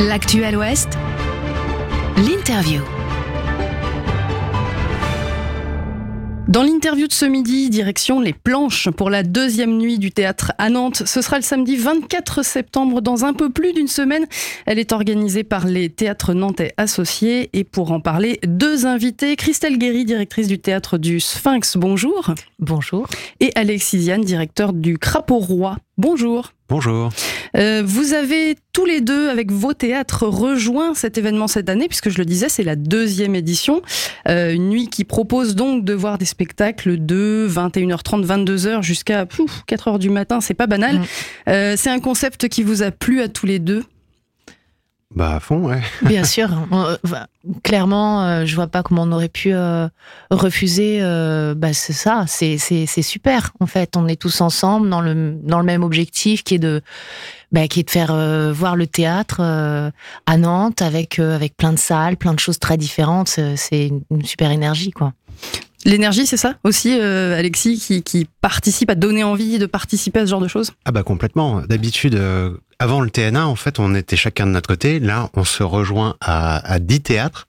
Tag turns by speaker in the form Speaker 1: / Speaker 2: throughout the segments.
Speaker 1: L'actuel Ouest, l'interview.
Speaker 2: Dans l'interview de ce midi, direction les planches pour la deuxième nuit du théâtre à Nantes. Ce sera le samedi 24 septembre dans un peu plus d'une semaine. Elle est organisée par les théâtres nantais associés et pour en parler, deux invités. Christelle Guéry, directrice du théâtre du Sphinx, bonjour.
Speaker 3: Bonjour.
Speaker 2: Et Alexis Ziane, directeur du Crapaud Roi. Bonjour.
Speaker 4: Bonjour.
Speaker 2: Euh, vous avez tous les deux, avec vos théâtres, rejoint cet événement cette année, puisque je le disais, c'est la deuxième édition. Euh, une nuit qui propose donc de voir des spectacles de 21h30, 22h jusqu'à 4h du matin. C'est pas banal.
Speaker 3: Mm.
Speaker 2: Euh, c'est un concept qui vous a plu à tous les deux?
Speaker 4: Bah à fond, ouais.
Speaker 3: Bien sûr. On- euh, bah, clairement, euh, je vois pas comment on aurait pu euh, refuser. euh, bah, c'est ça. C'est c'est c'est super. En fait, on est tous ensemble dans le dans le même objectif, qui est de bah, qui est de faire euh, voir le théâtre euh, à Nantes avec euh, avec plein de salles, plein de choses très différentes. C'est- C'est une, une super énergie, quoi.
Speaker 2: L'énergie, c'est ça aussi, euh, Alexis, qui, qui participe à donner envie de participer à ce genre de choses?
Speaker 4: Ah bah complètement. D'habitude, euh, avant le TNA, en fait, on était chacun de notre côté. Là, on se rejoint à, à 10 théâtres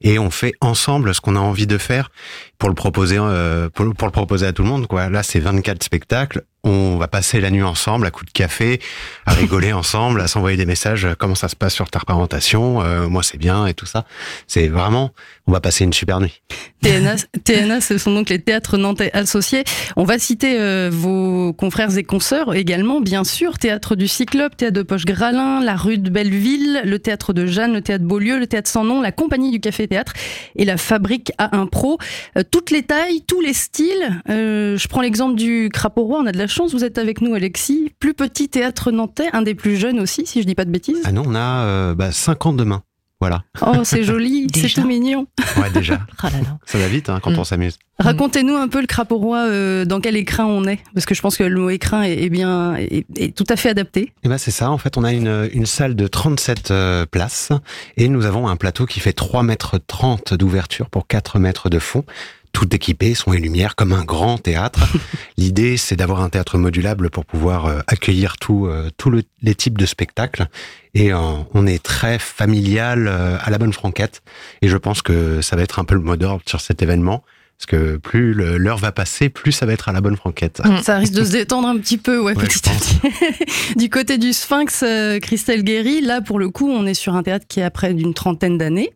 Speaker 4: et on fait ensemble ce qu'on a envie de faire pour le proposer, euh, pour, le- pour le proposer à tout le monde. Quoi. Là, c'est 24 spectacles. On va passer la nuit ensemble, à coups de café, à rigoler ensemble, à s'envoyer des messages. euh, Comment ça se passe sur ta parentation euh, Moi, c'est bien et tout ça. C'est vraiment, on va passer une super nuit.
Speaker 2: TNA, TNA, ce sont donc les théâtres nantais associés. On va citer euh, vos confrères et consoeurs également, bien sûr. Théâtre du Cyclope, Théâtre de Poche-Gralin, la rue de Belleville, le Théâtre de Jeanne, le Théâtre Beaulieu, le Théâtre Sans Nom, la Compagnie du Café Théâtre et la Fabrique à Impro. Euh, toutes les tailles, tous les styles. Euh, je prends l'exemple du Crapaud Roi. On a de la chance, vous êtes avec nous, Alexis. Plus petit théâtre nantais, un des plus jeunes aussi, si je dis pas de bêtises.
Speaker 4: Ah non, on a euh, bah, 5 ans demain. Voilà.
Speaker 2: Oh, c'est joli, c'est tout mignon.
Speaker 4: Ouais, déjà.
Speaker 3: Ah là là.
Speaker 4: Ça va vite hein, quand
Speaker 3: Mm.
Speaker 4: on s'amuse.
Speaker 2: Racontez-nous un peu le crapaud roi, euh, dans quel écrin on est, parce que je pense que le mot écrin est, est bien, est, est tout à fait adapté.
Speaker 4: Eh ben c'est ça, en fait, on a une, une salle de 37 euh, places et nous avons un plateau qui fait 3 mètres 30 d'ouverture pour 4 mètres de fond, tout équipé, son et lumière, comme un grand théâtre. L'idée, c'est d'avoir un théâtre modulable pour pouvoir euh, accueillir tout, euh, tous le- les types de spectacles. Et euh, on est très familial à la bonne franquette. Et je pense que ça va être un peu le mot d'ordre sur cet événement. Parce que plus l'heure va passer, plus ça va être à la bonne franquette.
Speaker 3: Mm.
Speaker 2: Ça risque de se détendre un petit peu, ouais,
Speaker 4: Ouais,
Speaker 2: petit
Speaker 4: je
Speaker 2: à petit. du côté du Sphinx, Christelle Guéry, là, pour le coup, on est sur un théâtre qui est après d'une trentaine d'années.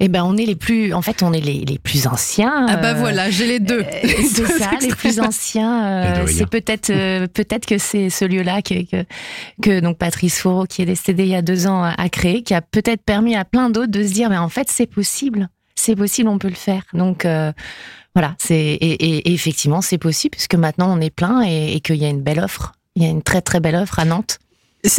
Speaker 3: Eh ben, on est les plus. En fait, on est les les plus anciens.
Speaker 2: Ah bah
Speaker 3: euh,
Speaker 2: voilà, j'ai les deux.
Speaker 3: Euh, c'est ça, les plus anciens. euh, c'est peut-être euh, peut-être que c'est ce lieu-là que, que que donc Patrice Fourreau, qui est décédé il y a deux ans, a créé, qui a peut-être permis à plein d'autres de se dire, mais en fait, c'est possible, c'est possible, on peut le faire. Donc euh, voilà, c'est et, et- et effectivement, c'est possible puisque maintenant on est plein et, et qu'il y a une belle offre. Il y a une très très belle offre à Nantes.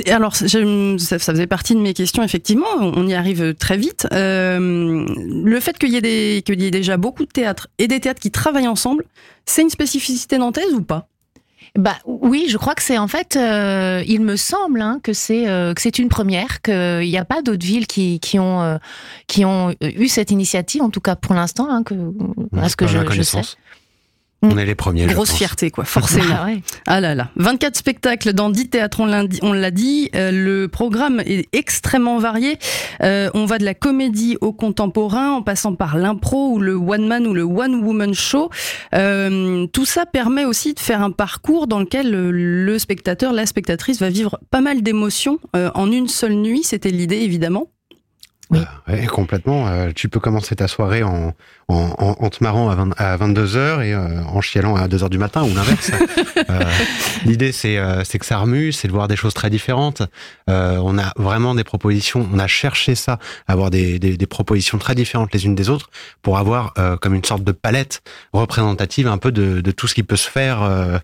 Speaker 2: Alors, ça, ça faisait partie de mes questions, effectivement, on y arrive très vite. Euh, le fait qu'il y, ait des- qu'il y ait déjà beaucoup de théâtres et des théâtres qui travaillent ensemble, c'est une spécificité nantaise ou pas?
Speaker 3: Bah oui, je crois que c'est en fait, euh, il me semble hein, que c'est euh, que c'est une première, qu'il n'y a pas d'autres villes qui qui ont euh, qui ont eu cette initiative, en tout cas pour l'instant, hein, que à ce que je, je sais. Mm.
Speaker 4: On est les premiers. je
Speaker 2: Grosse
Speaker 4: pense.
Speaker 2: fierté, quoi, forcément.
Speaker 3: Ah ouais.
Speaker 2: Ah là là, 24 spectacles dans 10 théâtres, on l'a dit. on l'a dit. Euh, le programme est extrêmement varié. Euh, on va de la comédie au contemporain, en passant par l'impro ou le one man ou le one woman show. Euh, tout ça permet aussi de faire un parcours dans lequel le, le spectateur, la spectatrice va vivre pas mal d'émotions euh, en une seule nuit. C'était l'idée évidemment.
Speaker 3: Oui.
Speaker 4: Bah, ouais, complètement. Euh, tu peux commencer ta soirée en, en, en, en te marrant à, 20 à 22h et euh, en chialant à 2h du matin ou l'inverse. Euh, L'idée, c'est euh, c'est que ça remue, c'est de voir des choses très différentes. Euh, on a vraiment des propositions, on a cherché ça, avoir des, des, des propositions très différentes les unes des autres pour avoir euh, comme une sorte de palette représentative un peu de, de tout ce qui peut se faire. euh,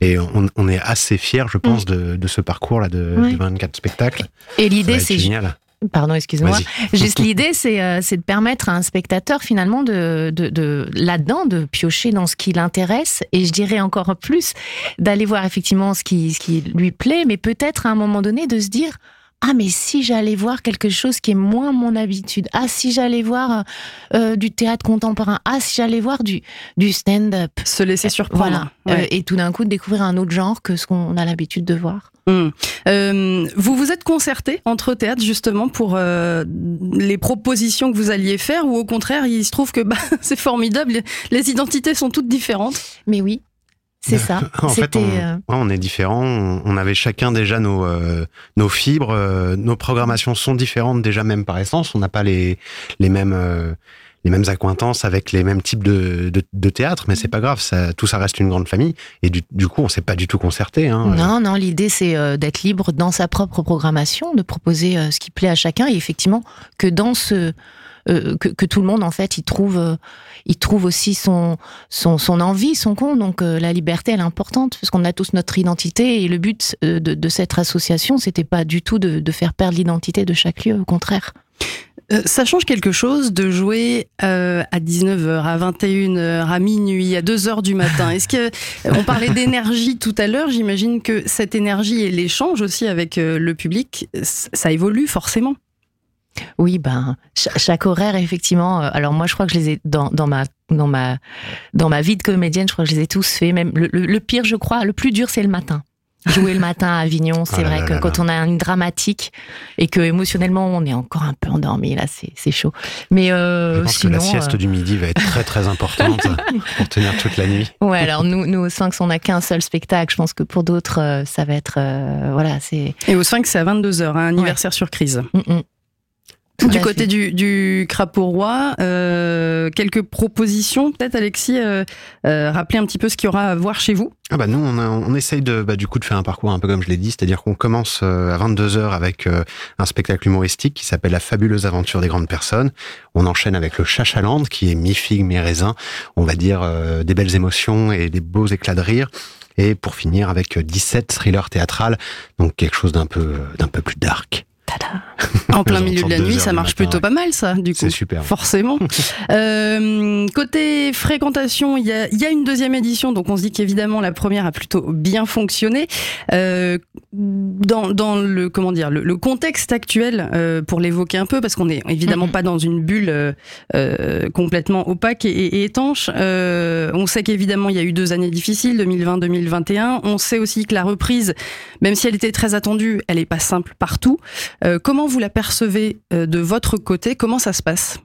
Speaker 4: et on, on est assez fiers, je pense, de, de ce parcours-là de,
Speaker 3: Ouais.
Speaker 4: de 24 spectacles.
Speaker 3: Et l'idée, c'est
Speaker 4: génial.
Speaker 3: Pardon, excuse-moi. Juste l'idée, c'est euh, de permettre à un spectateur finalement de, de, de là-dedans de piocher dans ce qui l'intéresse et je dirais encore plus d'aller voir effectivement ce qui, ce qui lui plaît, mais peut-être à un moment donné de se dire ah mais si j'allais voir quelque chose qui est moins mon habitude, ah si j'allais voir euh, du théâtre contemporain, ah si j'allais voir du du stand-up,
Speaker 2: Se laisser surprendre.
Speaker 3: voilà,
Speaker 2: Ouais.
Speaker 3: Euh, et tout d'un coup de découvrir un autre genre que ce qu'on a l'habitude de voir.
Speaker 2: Hum. Euh, vous vous êtes concerté entre théâtres justement pour euh, les propositions que vous alliez faire ou au contraire il se trouve que bah, c'est formidable, les identités sont toutes différentes?
Speaker 3: Mais oui, c'est ça.
Speaker 4: En fait, on,
Speaker 3: euh,
Speaker 4: ouais, on est différents. On, on avait chacun déjà nos, euh, nos fibres. euh, nos programmations sont différentes déjà même par essence. On n'a pas les, les mêmes euh, les mêmes accointances avec les mêmes types de, théâtre, mais c'est pas grave. Ça, tout ça reste une grande famille. Et du, coup, on s'est pas du tout concerté. Hein.
Speaker 3: Non, non, l'idée c'est euh, d'être libre dans sa propre programmation, de proposer euh, ce qui plaît à chacun et effectivement que dans ce euh, que, tout le monde en fait il trouve il trouve aussi son son son envie, son compte. Donc la liberté elle est importante parce qu'on a tous notre identité et le but de, cette association c'était pas du tout de faire perdre l'identité de chaque lieu, au contraire.
Speaker 2: Euh, ça change quelque chose de jouer euh, à 19h, à 21h, à minuit, à 2h du matin? Est-ce que on parlait d'énergie tout à l'heure, j'imagine que cette énergie et l'échange aussi avec euh, le public, ça évolue forcément.
Speaker 3: Oui, ben cha- chaque horaire effectivement. euh, Alors moi, je crois que je les ai dans, dans ma dans ma dans ma vie de comédienne, je crois que je les ai tous faits. Même le, le- le pire, je crois, le plus dur, c'est le matin. Jouer le matin à Avignon, c'est
Speaker 4: Ah
Speaker 3: vrai
Speaker 4: là
Speaker 3: que
Speaker 4: là
Speaker 3: quand on a une dramatique et que émotionnellement on est encore un peu endormi, là, c'est c'est chaud. Mais euh,
Speaker 4: Je pense
Speaker 3: sinon,
Speaker 4: que la sieste
Speaker 3: euh,
Speaker 4: du midi va être très très importante pour tenir toute la nuit.
Speaker 3: ouais. Alors nous, nous au Sphinx, on n'a qu'un seul spectacle. Je pense que pour d'autres, euh, ça va être euh, voilà, c'est
Speaker 2: Et au Sphinx, c'est à 22h, un anniversaire surprise.
Speaker 3: Mm, mm. Tout
Speaker 2: du côté du, du crapaud roi, euh, quelques propositions, peut-être Alexis, euh, euh, rappeler un petit peu ce qu'il y aura à voir chez vous.
Speaker 4: Ah bah nous on, a- on essaye de bah, du coup de faire un parcours un peu comme je l'ai dit, c'est-à-dire qu'on commence euh, à 22 h avec un spectacle humoristique qui s'appelle La fabuleuse aventure des grandes personnes. On enchaîne avec le Chachaland qui est mi figue mi raisin, on va dire euh, des belles émotions et des beaux éclats de rire. Et pour finir avec euh, 17 thrillers théâtrales, donc quelque chose d'un peu d'un peu plus dark.
Speaker 2: En plein milieu de la nuit, ça marche plutôt pas mal, ça, du coup.
Speaker 4: C'est super.
Speaker 2: Forcément. Euh, côté fréquentation, il y a, il y a une deuxième édition, donc on se dit qu'évidemment la première a plutôt bien fonctionné. Euh, dans, dans le comment dire le, le contexte actuel, euh, pour l'évoquer un peu, parce qu'on est évidemment
Speaker 3: Mhm.
Speaker 2: pas dans une bulle euh, euh, complètement opaque et, et étanche. Euh, on sait qu'évidemment il y a eu deux années difficiles, 2020-2021. On sait aussi que la reprise, même si elle était très attendue, elle est pas simple partout. Euh, comment vous la percevez euh, de votre côté? Comment ça se passe?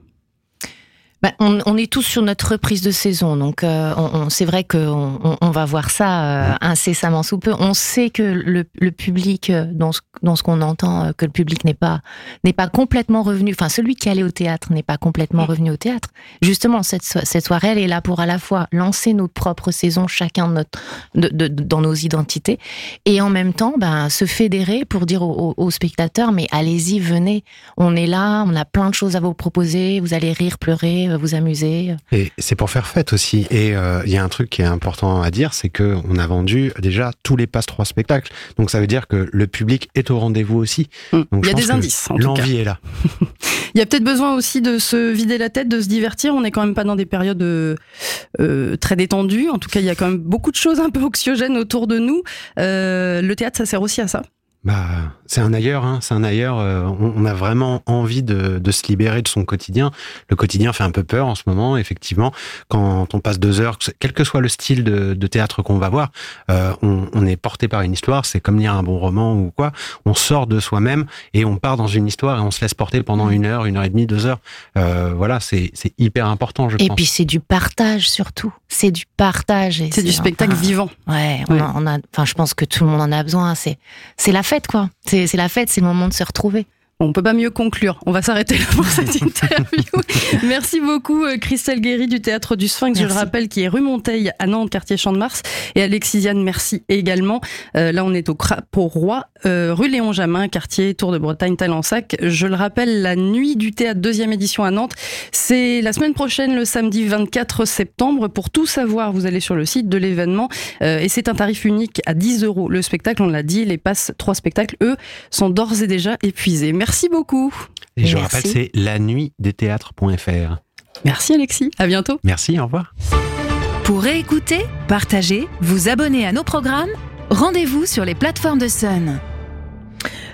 Speaker 3: Bah, on, on est tous sur notre reprise de saison, donc euh, on, on- c'est vrai qu'on on, on va voir ça euh, incessamment sous peu. On sait que le, le public, euh, dans ce, dans ce qu'on entend, euh, que le public n'est pas n'est pas complètement revenu. Enfin, celui qui allait au théâtre n'est pas complètement revenu au théâtre. Justement, cette, cette soirée, elle est là pour à la fois lancer notre propre saison, chacun de notre, de, de- dans nos identités, et en même temps, ben, se fédérer pour dire aux- aux spectateurs, mais allez-y, venez, on est là, on a plein de choses à vous proposer, vous allez rire, pleurer, euh, vous amuser.
Speaker 4: Et c'est pour faire fête aussi. Et euh, il y a un truc qui est important à dire, c'est que on a vendu déjà tous les passes trois spectacles. Donc ça veut dire que le public est au rendez-vous aussi. Donc
Speaker 2: Il y a des indices.
Speaker 4: L'envie est là.
Speaker 2: Il y a peut-être besoin aussi de se vider la tête, de se divertir. On n'est quand même pas dans des périodes euh, euh, très détendues. En tout cas, il y a quand même beaucoup de choses un peu anxiogènes autour de nous. Euh, le théâtre, ça sert aussi à ça.
Speaker 4: Bah, c'est un ailleurs, hein, c'est un ailleurs. euh, on, on a vraiment envie de, de se libérer de son quotidien. Le quotidien fait un peu peur en ce moment, effectivement. Quand on passe deux heures, quel que soit le style de, de théâtre qu'on va voir, euh, on, on est porté par une histoire. C'est comme lire un bon roman ou quoi. On sort de soi-même et on part dans une histoire et on se laisse porter pendant une heure, une heure et demie, deux heures. Euh, voilà, c'est c'est hyper important, je
Speaker 3: Et
Speaker 4: pense.
Speaker 3: puis c'est du partage surtout. C'est du partage. et
Speaker 2: C'est du spectacle
Speaker 3: enfin,
Speaker 2: vivant.
Speaker 3: Ouais, on,
Speaker 2: Ouais.
Speaker 3: en- on a. Enfin, je pense que tout le monde en a besoin. C'est, c'est la fête, c'est la fête. C'est le moment de se retrouver.
Speaker 2: On peut pas mieux conclure. On va s'arrêter là pour cette interview. Merci beaucoup, euh, Christelle Guéry du Théâtre du Sphinx, je le rappelle, qui est rue Monteil à Nantes, quartier Champ de Mars. Et Alexiane, merci également. Euh, là, on est au Crapaud Roi, euh, rue Léon Jamin, quartier Tour de Bretagne, Talensac. Je le rappelle, la nuit du théâtre, deuxième édition à Nantes. C'est la semaine prochaine, le samedi 24 septembre. Pour tout savoir, vous allez sur le site de l'événement. Euh, et c'est un tarif unique à 10 euros. Le spectacle, on l'a dit, les passes, trois spectacles, eux, sont d'ores et déjà épuisés. Merci beaucoup.
Speaker 4: Et je
Speaker 3: Merci.
Speaker 4: rappelle, c'est la nuit des théâtres.fr.
Speaker 2: Merci Alexis. À bientôt.
Speaker 4: Merci, au revoir.
Speaker 1: Pour réécouter, partager, vous abonner à nos programmes, rendez-vous sur les plateformes de Sun.